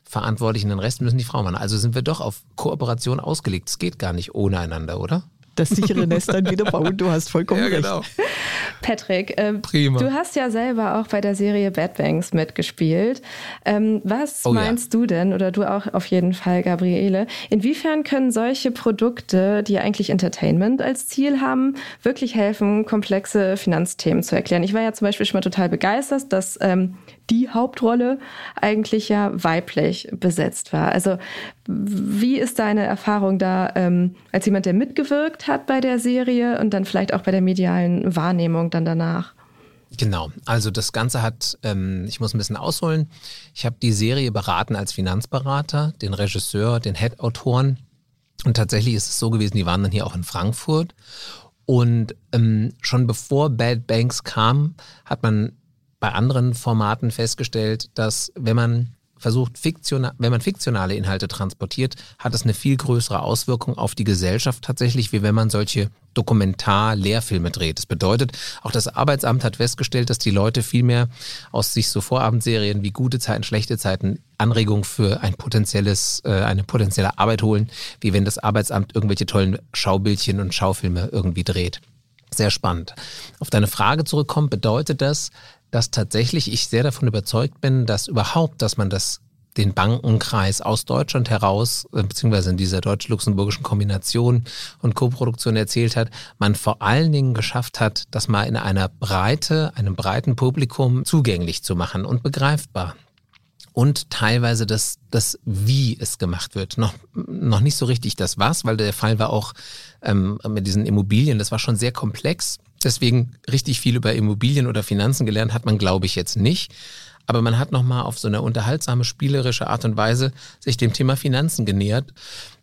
verantwortlich und den Rest müssen die Frauen machen. Also sind wir doch auf Kooperation ausgelegt. Es geht gar nicht ohne einander, oder? Das sichere Nest dann wieder bauen. Du hast vollkommen ja, genau. recht. Patrick, äh, Prima. du hast ja selber auch bei der Serie Bad Banks mitgespielt. Ähm, was oh, meinst ja. du denn, oder du auch auf jeden Fall, Gabriele, inwiefern können solche Produkte, die eigentlich Entertainment als Ziel haben, wirklich helfen, komplexe Finanzthemen zu erklären? Ich war ja zum Beispiel schon mal total begeistert, dass ähm, die Hauptrolle eigentlich ja weiblich besetzt war. Also wie ist deine Erfahrung da ähm, als jemand, der mitgewirkt hat bei der Serie und dann vielleicht auch bei der medialen Wahrnehmung dann danach? Genau, also das Ganze hat, ähm, ich muss ein bisschen ausholen. Ich habe die Serie beraten als Finanzberater, den Regisseur, den Head-Autoren. Und tatsächlich ist es so gewesen, die waren dann hier auch in Frankfurt. Und ähm, schon bevor Bad Banks kam, hat man bei anderen Formaten festgestellt, dass wenn man versucht, fiktional, wenn man fiktionale Inhalte transportiert, hat das eine viel größere Auswirkung auf die Gesellschaft tatsächlich, wie wenn man solche Dokumentar-Lehrfilme dreht. Das bedeutet, auch das Arbeitsamt hat festgestellt, dass die Leute viel mehr aus sich so Vorabendserien wie gute Zeiten, schlechte Zeiten Anregung für ein potenzielles, äh, eine potenzielle Arbeit holen, wie wenn das Arbeitsamt irgendwelche tollen Schaubildchen und Schaufilme irgendwie dreht. Sehr spannend. Auf deine Frage zurückkommt, bedeutet das, dass tatsächlich ich sehr davon überzeugt bin, dass überhaupt, dass man das den Bankenkreis aus Deutschland heraus, äh, beziehungsweise in dieser deutsch-luxemburgischen Kombination und Koproduktion erzählt hat, man vor allen Dingen geschafft hat, das mal in einer Breite, einem breiten Publikum zugänglich zu machen und begreifbar. Und teilweise das, das wie es gemacht wird. Noch, noch nicht so richtig das was, weil der Fall war auch ähm, mit diesen Immobilien, das war schon sehr komplex. Deswegen richtig viel über Immobilien oder Finanzen gelernt hat man, glaube ich, jetzt nicht. Aber man hat nochmal auf so eine unterhaltsame, spielerische Art und Weise sich dem Thema Finanzen genähert.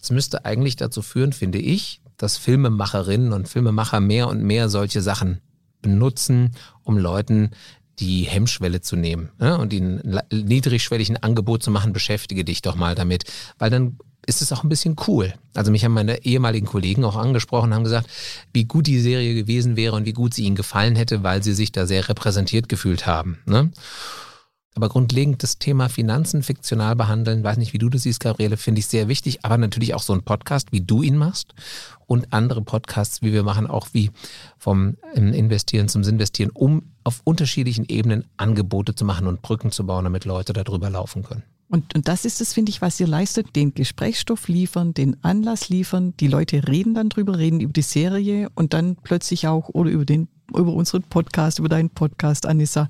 Das müsste eigentlich dazu führen, finde ich, dass Filmemacherinnen und Filmemacher mehr und mehr solche Sachen benutzen, um Leuten die Hemmschwelle zu nehmen ne? und ihnen niedrigschwelligen Angebot zu machen, beschäftige dich doch mal damit. Weil dann ist es auch ein bisschen cool. Also mich haben meine ehemaligen Kollegen auch angesprochen, haben gesagt, wie gut die Serie gewesen wäre und wie gut sie ihnen gefallen hätte, weil sie sich da sehr repräsentiert gefühlt haben. Ne? Aber grundlegend das Thema Finanzen fiktional behandeln, weiß nicht, wie du das siehst, Gabriele, finde ich sehr wichtig. Aber natürlich auch so ein Podcast, wie du ihn machst und andere Podcasts, wie wir machen, auch wie vom ähm, Investieren zum Sinvestieren, um auf unterschiedlichen Ebenen Angebote zu machen und Brücken zu bauen, damit Leute darüber laufen können. Und, und das ist es, finde ich, was ihr leistet, den Gesprächsstoff liefern, den Anlass liefern. Die Leute reden dann drüber, reden über die Serie und dann plötzlich auch oder über den, über unseren Podcast, über deinen Podcast, Anissa,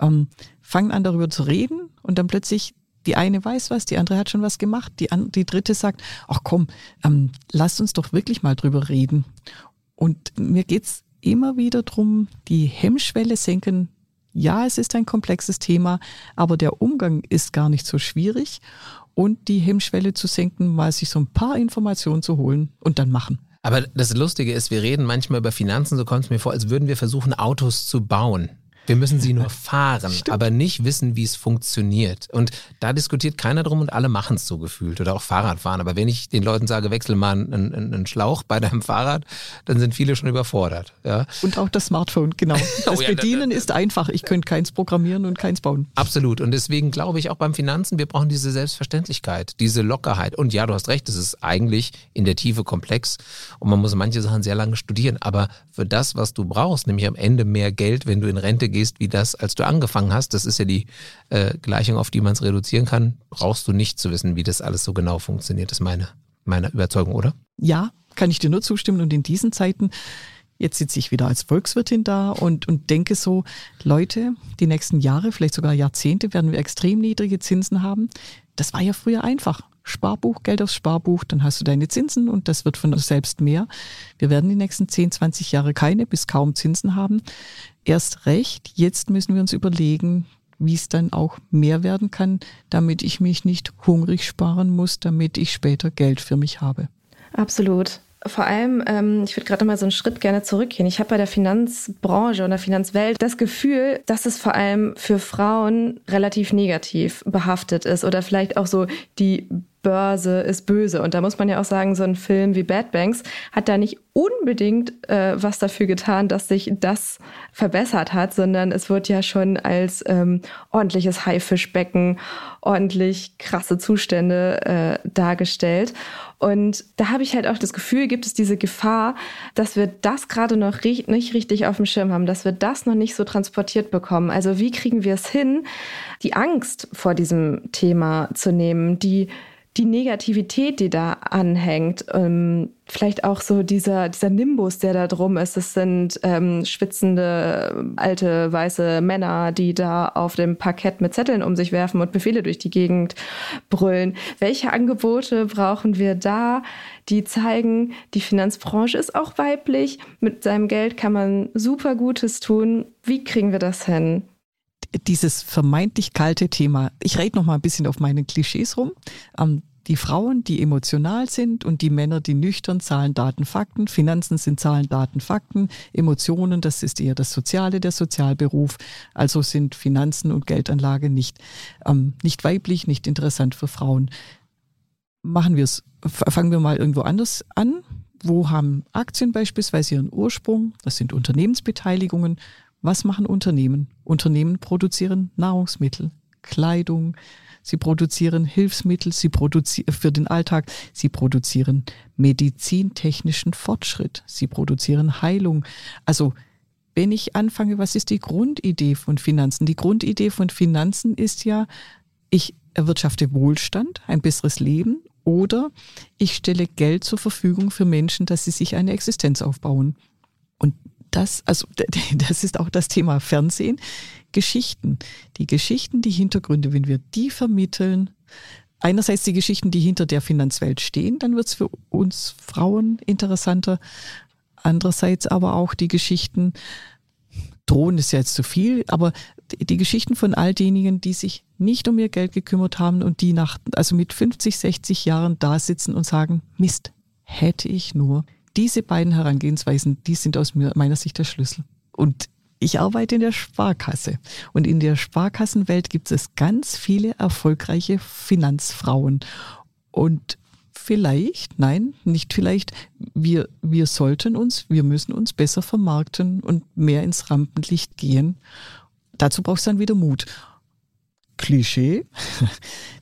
ähm, fangen an darüber zu reden und dann plötzlich die eine weiß was, die andere hat schon was gemacht, die, an, die dritte sagt, ach komm, ähm, lasst uns doch wirklich mal drüber reden. Und mir geht's immer wieder drum, die Hemmschwelle senken, ja, es ist ein komplexes Thema, aber der Umgang ist gar nicht so schwierig und die Hemmschwelle zu senken, mal sich so ein paar Informationen zu holen und dann machen. Aber das Lustige ist, wir reden manchmal über Finanzen, so kommt es mir vor, als würden wir versuchen, Autos zu bauen. Wir müssen sie nur (laughs) fahren, Stimmt. aber nicht wissen, wie es funktioniert. Und da diskutiert keiner drum und alle machen es so gefühlt oder auch Fahrradfahren. Aber wenn ich den Leuten sage, wechsel mal einen, einen, Schlauch bei deinem Fahrrad, dann sind viele schon überfordert. Ja. Und auch das Smartphone, genau. (laughs) Das oh ja, Bedienen ist einfach. Ich könnte keins programmieren und keins bauen. Absolut. Und deswegen glaube ich auch beim Finanzen, wir brauchen diese Selbstverständlichkeit, diese Lockerheit. Und ja, du hast recht, es ist eigentlich in der Tiefe komplex und man muss manche Sachen sehr lange studieren. Aber für das, was du brauchst, nämlich am Ende mehr Geld, wenn du in Rente gehst, gehst wie das, als du angefangen hast, das ist ja die äh, Gleichung, auf die man es reduzieren kann, brauchst du nicht zu wissen, wie das alles so genau funktioniert. Das ist meine, meine Überzeugung, oder? Ja, kann ich dir nur zustimmen. Und in diesen Zeiten, jetzt sitze ich wieder als Volkswirtin da und, und denke so, Leute, die nächsten Jahre, vielleicht sogar Jahrzehnte, werden wir extrem niedrige Zinsen haben. Das war ja früher einfach. Sparbuch, Geld aufs Sparbuch, dann hast du deine Zinsen und das wird von selbst mehr. Wir werden die nächsten 10, 20 Jahre keine bis kaum Zinsen haben. Erst recht, jetzt müssen wir uns überlegen, wie es dann auch mehr werden kann, damit ich mich nicht hungrig sparen muss, damit ich später Geld für mich habe. Absolut. Vor allem, ähm, ich würde gerade mal so einen Schritt gerne zurückgehen. Ich habe bei der Finanzbranche und der Finanzwelt das Gefühl, dass es vor allem für Frauen relativ negativ behaftet ist oder vielleicht auch so die Börse ist böse. Und da muss man ja auch sagen, so ein Film wie Bad Banks hat da nicht unbedingt äh, was dafür getan, dass sich das verbessert hat, sondern es wird ja schon als ähm, ordentliches Haifischbecken, ordentlich krasse Zustände äh, dargestellt. Und da habe ich halt auch das Gefühl, gibt es diese Gefahr, dass wir das gerade noch nicht richtig auf dem Schirm haben, dass wir das noch nicht so transportiert bekommen. Also wie kriegen wir es hin, die Angst vor diesem Thema zu nehmen, die die Negativität, die da anhängt, ähm, vielleicht auch so dieser, dieser Nimbus, der da drum ist. Es sind ähm, schwitzende, alte, weiße Männer, die da auf dem Parkett mit Zetteln um sich werfen und Befehle durch die Gegend brüllen. Welche Angebote brauchen wir da, die zeigen, die Finanzbranche ist auch weiblich, mit seinem Geld kann man super Gutes tun. Wie kriegen wir das hin? Dieses vermeintlich kalte Thema. Ich rede noch mal ein bisschen auf meinen Klischees rum. Ähm, die Frauen, die emotional sind und die Männer, die nüchtern Zahlen, Daten, Fakten. Finanzen sind Zahlen, Daten, Fakten. Emotionen, das ist eher das Soziale, der Sozialberuf. Also sind Finanzen und Geldanlage nicht, ähm, nicht weiblich, nicht interessant für Frauen. Machen wir es, fangen wir mal irgendwo anders an. Wo haben Aktien beispielsweise ihren Ursprung? Das sind Unternehmensbeteiligungen. Was machen Unternehmen? Unternehmen produzieren Nahrungsmittel, Kleidung, sie produzieren Hilfsmittel, sie produzieren für den Alltag, sie produzieren medizintechnischen Fortschritt, sie produzieren Heilung. Also wenn ich anfange, was ist die Grundidee von Finanzen? Die Grundidee von Finanzen ist ja, ich erwirtschafte Wohlstand, ein besseres Leben oder ich stelle Geld zur Verfügung für Menschen, dass sie sich eine Existenz aufbauen. Und das, also (laughs) das ist auch das Thema Fernsehen. Geschichten. Die Geschichten, die Hintergründe, wenn wir die vermitteln, einerseits die Geschichten, die hinter der Finanzwelt stehen, dann wird es für uns Frauen interessanter. Andererseits aber auch die Geschichten, drohen ist ja jetzt zu viel, aber die Geschichten von all denjenigen, die sich nicht um ihr Geld gekümmert haben und die nach, also mit 50, 60 Jahren da sitzen und sagen, Mist, hätte ich nur diese beiden Herangehensweisen, die sind aus meiner Sicht der Schlüssel. Und ich arbeite in der Sparkasse und in der Sparkassenwelt gibt es ganz viele erfolgreiche Finanzfrauen. Und vielleicht, nein, nicht vielleicht, wir, wir sollten uns, wir müssen uns besser vermarkten und mehr ins Rampenlicht gehen. Dazu braucht es dann wieder Mut. Klischee.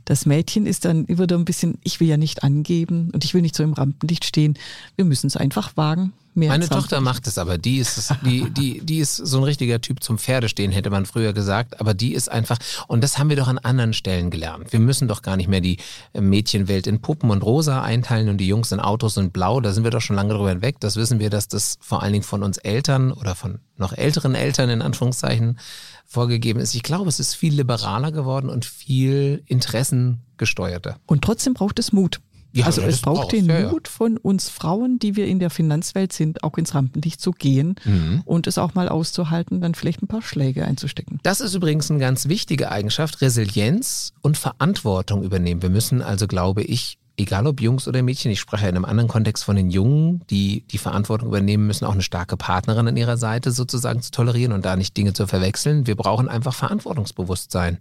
Das Mädchen ist dann wieder ein bisschen, ich will ja nicht angeben und ich will nicht so im Rampenlicht stehen. Wir müssen es einfach wagen. Meine Tochter macht es aber, die ist, die, die, die ist so ein richtiger Typ zum Pferdestehen, hätte man früher gesagt, aber die ist einfach, und das haben wir doch an anderen Stellen gelernt. Wir müssen doch gar nicht mehr die Mädchenwelt in Puppen und Rosa einteilen und die Jungs in Autos und Blau, da sind wir doch schon lange drüber hinweg. Das wissen wir, dass das vor allen Dingen von uns Eltern oder von noch älteren Eltern in Anführungszeichen vorgegeben ist. Ich glaube, es ist viel liberaler geworden und viel interessengesteuerter. Und trotzdem braucht es Mut. Ja, also es braucht den ja, Mut von uns Frauen, die wir in der Finanzwelt sind, auch ins Rampenlicht zu gehen mhm. und es auch mal auszuhalten, dann vielleicht ein paar Schläge einzustecken. Das ist übrigens eine ganz wichtige Eigenschaft, Resilienz und Verantwortung übernehmen. Wir müssen also, glaube ich, egal ob Jungs oder Mädchen, ich spreche in einem anderen Kontext von den Jungen, die die Verantwortung übernehmen müssen, auch eine starke Partnerin an ihrer Seite sozusagen zu tolerieren und da nicht Dinge zu verwechseln. Wir brauchen einfach Verantwortungsbewusstsein.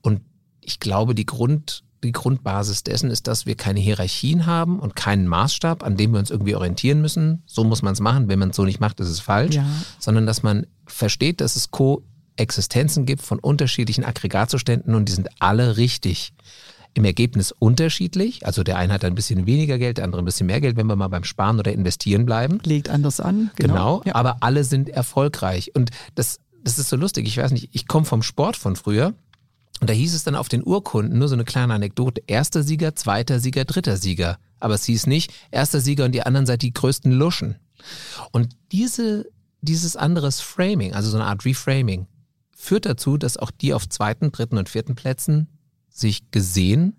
Und ich glaube, die Grund, die Grundbasis dessen ist, dass wir keine Hierarchien haben und keinen Maßstab, an dem wir uns irgendwie orientieren müssen. So muss man es machen. Wenn man es so nicht macht, ist es falsch. Ja. Sondern dass man versteht, dass es Koexistenzen gibt von unterschiedlichen Aggregatzuständen und die sind alle richtig im Ergebnis unterschiedlich. Also der eine hat ein bisschen weniger Geld, der andere ein bisschen mehr Geld, wenn wir mal beim Sparen oder Investieren bleiben. Legt anders an. Genau, genau ja. aber alle sind erfolgreich. Und das, das ist so lustig. Ich weiß nicht, ich komme vom Sport von früher. Und da hieß es dann auf den Urkunden, nur so eine kleine Anekdote, erster Sieger, zweiter Sieger, dritter Sieger. Aber es hieß nicht, erster Sieger und die anderen seid die größten Luschen. Und diese, dieses anderes Framing, also so eine Art Reframing, führt dazu, dass auch die auf zweiten, dritten und vierten Plätzen sich gesehen,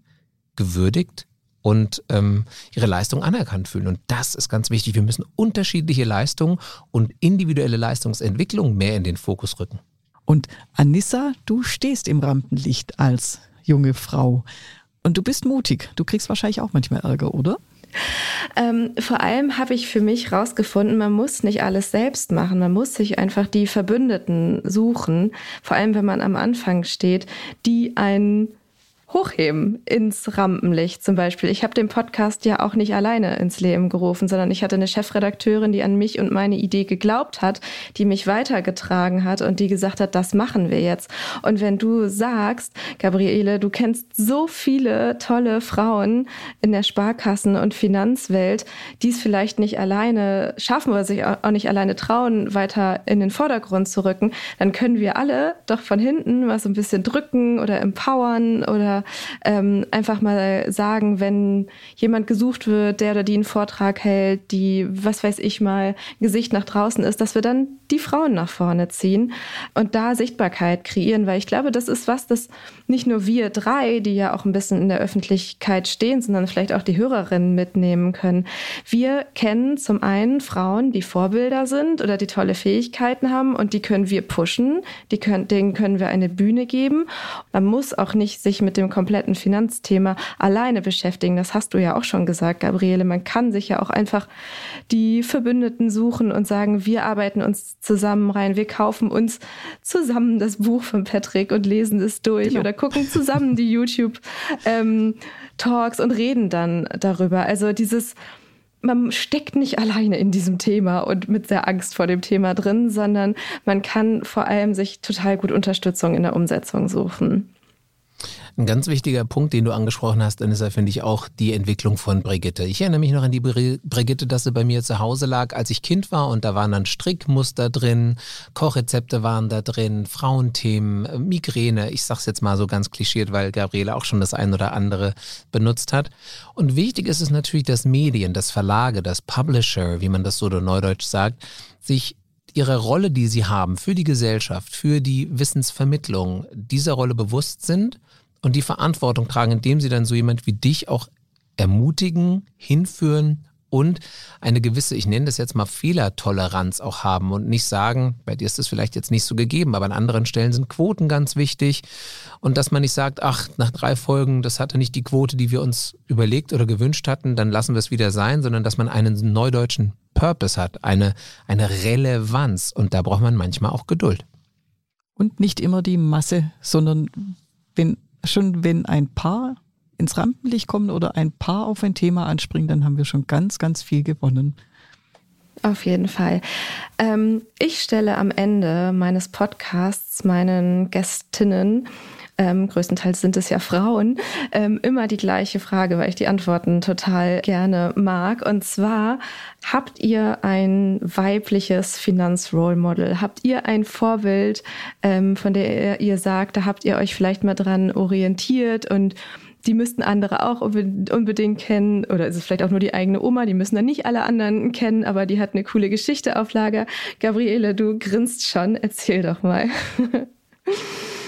gewürdigt und ähm, ihre Leistung anerkannt fühlen. Und das ist ganz wichtig. Wir müssen unterschiedliche Leistungen und individuelle Leistungsentwicklung mehr in den Fokus rücken. Und Anissa, du stehst im Rampenlicht als junge Frau. Und du bist mutig. Du kriegst wahrscheinlich auch manchmal Ärger, oder? Ähm, vor allem habe ich für mich herausgefunden, man muss nicht alles selbst machen. Man muss sich einfach die Verbündeten suchen, vor allem wenn man am Anfang steht, die einen hochheben ins Rampenlicht zum Beispiel. Ich habe den Podcast ja auch nicht alleine ins Leben gerufen, sondern ich hatte eine Chefredakteurin, die an mich und meine Idee geglaubt hat, die mich weitergetragen hat und die gesagt hat, das machen wir jetzt. Und wenn du sagst, Gabriele, du kennst so viele tolle Frauen in der Sparkassen- und Finanzwelt, die es vielleicht nicht alleine schaffen oder sich auch nicht alleine trauen, weiter in den Vordergrund zu rücken, dann können wir alle doch von hinten was ein bisschen drücken oder empowern oder ähm, einfach mal sagen, wenn jemand gesucht wird, der oder die einen Vortrag hält, die, was weiß ich mal, Gesicht nach draußen ist, dass wir dann die Frauen nach vorne ziehen und da Sichtbarkeit kreieren, weil ich glaube, das ist was, das nicht nur wir drei, die ja auch ein bisschen in der Öffentlichkeit stehen, sondern vielleicht auch die Hörerinnen mitnehmen können. Wir kennen zum einen Frauen, die Vorbilder sind oder die tolle Fähigkeiten haben und die können wir pushen, die können, denen können wir eine Bühne geben. Man muss auch nicht sich mit dem kompletten Finanzthema alleine beschäftigen. Das hast du ja auch schon gesagt, Gabriele. Man kann sich ja auch einfach die Verbündeten suchen und sagen, wir arbeiten uns zusammen rein, wir kaufen uns zusammen das Buch von Patrick und lesen es durch genau. oder gucken zusammen die (laughs) YouTube ähm, und reden dann darüber. Also dieses man steckt nicht alleine in diesem Thema und mit der Angst vor dem Thema drin, sondern man kann vor allem sich total gut Unterstützung in der Umsetzung suchen. Ein ganz wichtiger Punkt, den du angesprochen hast, Anissa, finde ich auch die Entwicklung von Brigitte. Ich erinnere mich noch an die Brigitte, dass sie bei mir zu Hause lag, als ich Kind war und da waren dann Strickmuster drin, Kochrezepte waren da drin, Frauenthemen, Migräne. Ich sage es jetzt mal so ganz klischiert, weil Gabriele auch schon das ein oder andere benutzt hat. Und wichtig ist es natürlich, dass Medien, das Verlage, das Publisher, wie man das so neudeutsch sagt, sich ihrer Rolle, die sie haben für die Gesellschaft, für die Wissensvermittlung, dieser Rolle bewusst sind und die Verantwortung tragen, indem sie dann so jemand wie dich auch ermutigen, hinführen und eine gewisse, ich nenne das jetzt mal Fehlertoleranz auch haben und nicht sagen, bei dir ist das vielleicht jetzt nicht so gegeben, aber an anderen Stellen sind Quoten ganz wichtig und dass man nicht sagt, ach, nach drei Folgen, das hatte nicht die Quote, die wir uns überlegt oder gewünscht hatten, dann lassen wir es wieder sein, sondern dass man einen neudeutschen Purpose hat, eine, eine Relevanz und da braucht man manchmal auch Geduld. Und nicht immer die Masse, sondern wenn schon wenn ein Paar ins Rampenlicht kommen oder ein Paar auf ein Thema anspringen, dann haben wir schon ganz, ganz viel gewonnen. Auf jeden Fall. Ähm, ich stelle am Ende meines Podcasts meinen Gästinnen ähm, größtenteils sind es ja Frauen, ähm, immer die gleiche Frage, weil ich die Antworten total gerne mag. Und zwar, habt ihr ein weibliches Finanzrole Model? Habt ihr ein Vorbild, ähm, von der ihr sagt, da habt ihr euch vielleicht mal dran orientiert und die müssten andere auch unbedingt kennen oder ist es vielleicht auch nur die eigene Oma, die müssen dann nicht alle anderen kennen, aber die hat eine coole Geschichte auf Lager. Gabriele, du grinst schon, erzähl doch mal. (laughs)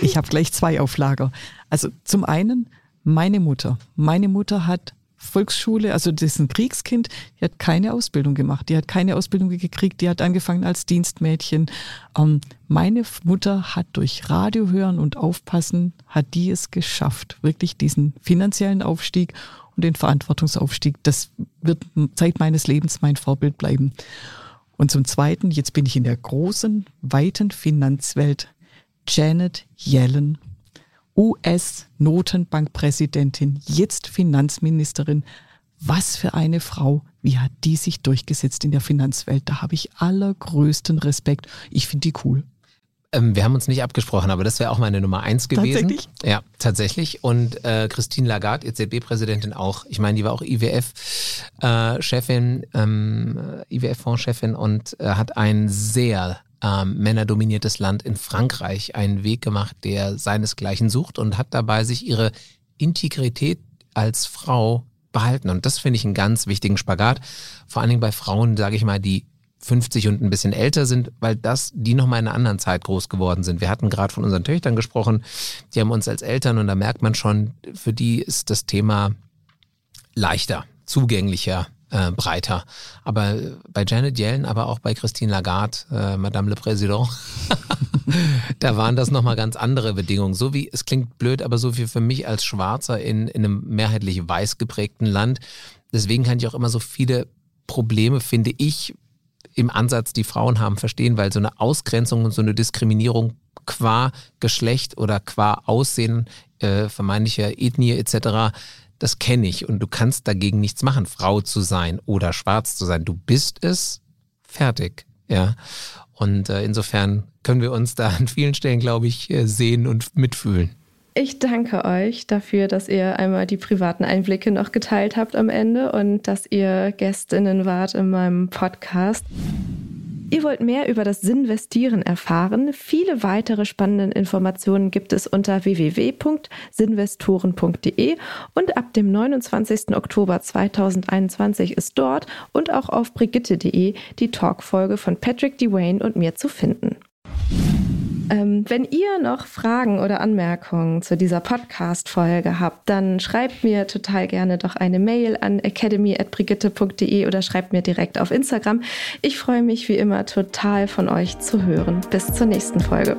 Ich habe gleich zwei auf Lager. Also zum einen meine Mutter. Meine Mutter hat Volksschule, also das ist ein Kriegskind, die hat keine Ausbildung gemacht, die hat keine Ausbildung gekriegt, die hat angefangen als Dienstmädchen. Ähm, meine Mutter hat durch Radio hören und aufpassen, hat die es geschafft, wirklich diesen finanziellen Aufstieg und den Verantwortungsaufstieg. Das wird Zeit meines Lebens mein Vorbild bleiben. Und zum Zweiten, jetzt bin ich in der großen, weiten Finanzwelt Janet Yellen, US-Notenbankpräsidentin, jetzt Finanzministerin. Was für eine Frau. Wie hat die sich durchgesetzt in der Finanzwelt? Da habe ich allergrößten Respekt. Ich finde die cool. Ähm, wir haben uns nicht abgesprochen, aber das wäre auch meine Nummer eins gewesen. Tatsächlich? Ja, tatsächlich. Und äh, Christine Lagarde, EZB-Präsidentin auch. Ich meine, die war auch IWF-Chefin, äh, ähm, IWF-Fondschefin und äh, hat ein sehr ähm, männerdominiertes Land in Frankreich einen Weg gemacht, der seinesgleichen sucht und hat dabei sich ihre Integrität als Frau behalten. Und das finde ich einen ganz wichtigen Spagat. Vor allen Dingen bei Frauen, sage ich mal, die 50 und ein bisschen älter sind, weil das, die nochmal in einer anderen Zeit groß geworden sind. Wir hatten gerade von unseren Töchtern gesprochen, die haben uns als Eltern und da merkt man schon, für die ist das Thema leichter, zugänglicher, äh, breiter. Aber bei Janet Yellen, aber auch bei Christine Lagarde, äh, Madame le Président, (laughs) da waren das nochmal ganz andere Bedingungen. So wie, es klingt blöd, aber so wie für mich als Schwarzer in, in einem mehrheitlich weiß geprägten Land. Deswegen kann ich auch immer so viele Probleme, finde ich, im Ansatz, die Frauen haben, verstehen, weil so eine Ausgrenzung und so eine Diskriminierung qua Geschlecht oder qua Aussehen, äh, vermeintlicher Ethnie etc., das kenne ich und du kannst dagegen nichts machen, Frau zu sein oder schwarz zu sein. Du bist es, fertig. Ja. Und äh, insofern können wir uns da an vielen Stellen, glaube ich, äh, sehen und mitfühlen. Ich danke euch dafür, dass ihr einmal die privaten Einblicke noch geteilt habt am Ende und dass ihr Gästinnen wart in meinem Podcast. Ihr wollt mehr über das Sinvestieren erfahren? Viele weitere spannende Informationen gibt es unter www.sinvestoren.de und ab dem 29. Oktober 2021 ist dort und auch auf brigitte.de die Talkfolge von Patrick Dwayne und mir zu finden. Ähm, wenn ihr noch Fragen oder Anmerkungen zu dieser Podcast-Folge habt, dann schreibt mir total gerne doch eine Mail an academy.brigitte.de oder schreibt mir direkt auf Instagram. Ich freue mich wie immer total von euch zu hören. Bis zur nächsten Folge.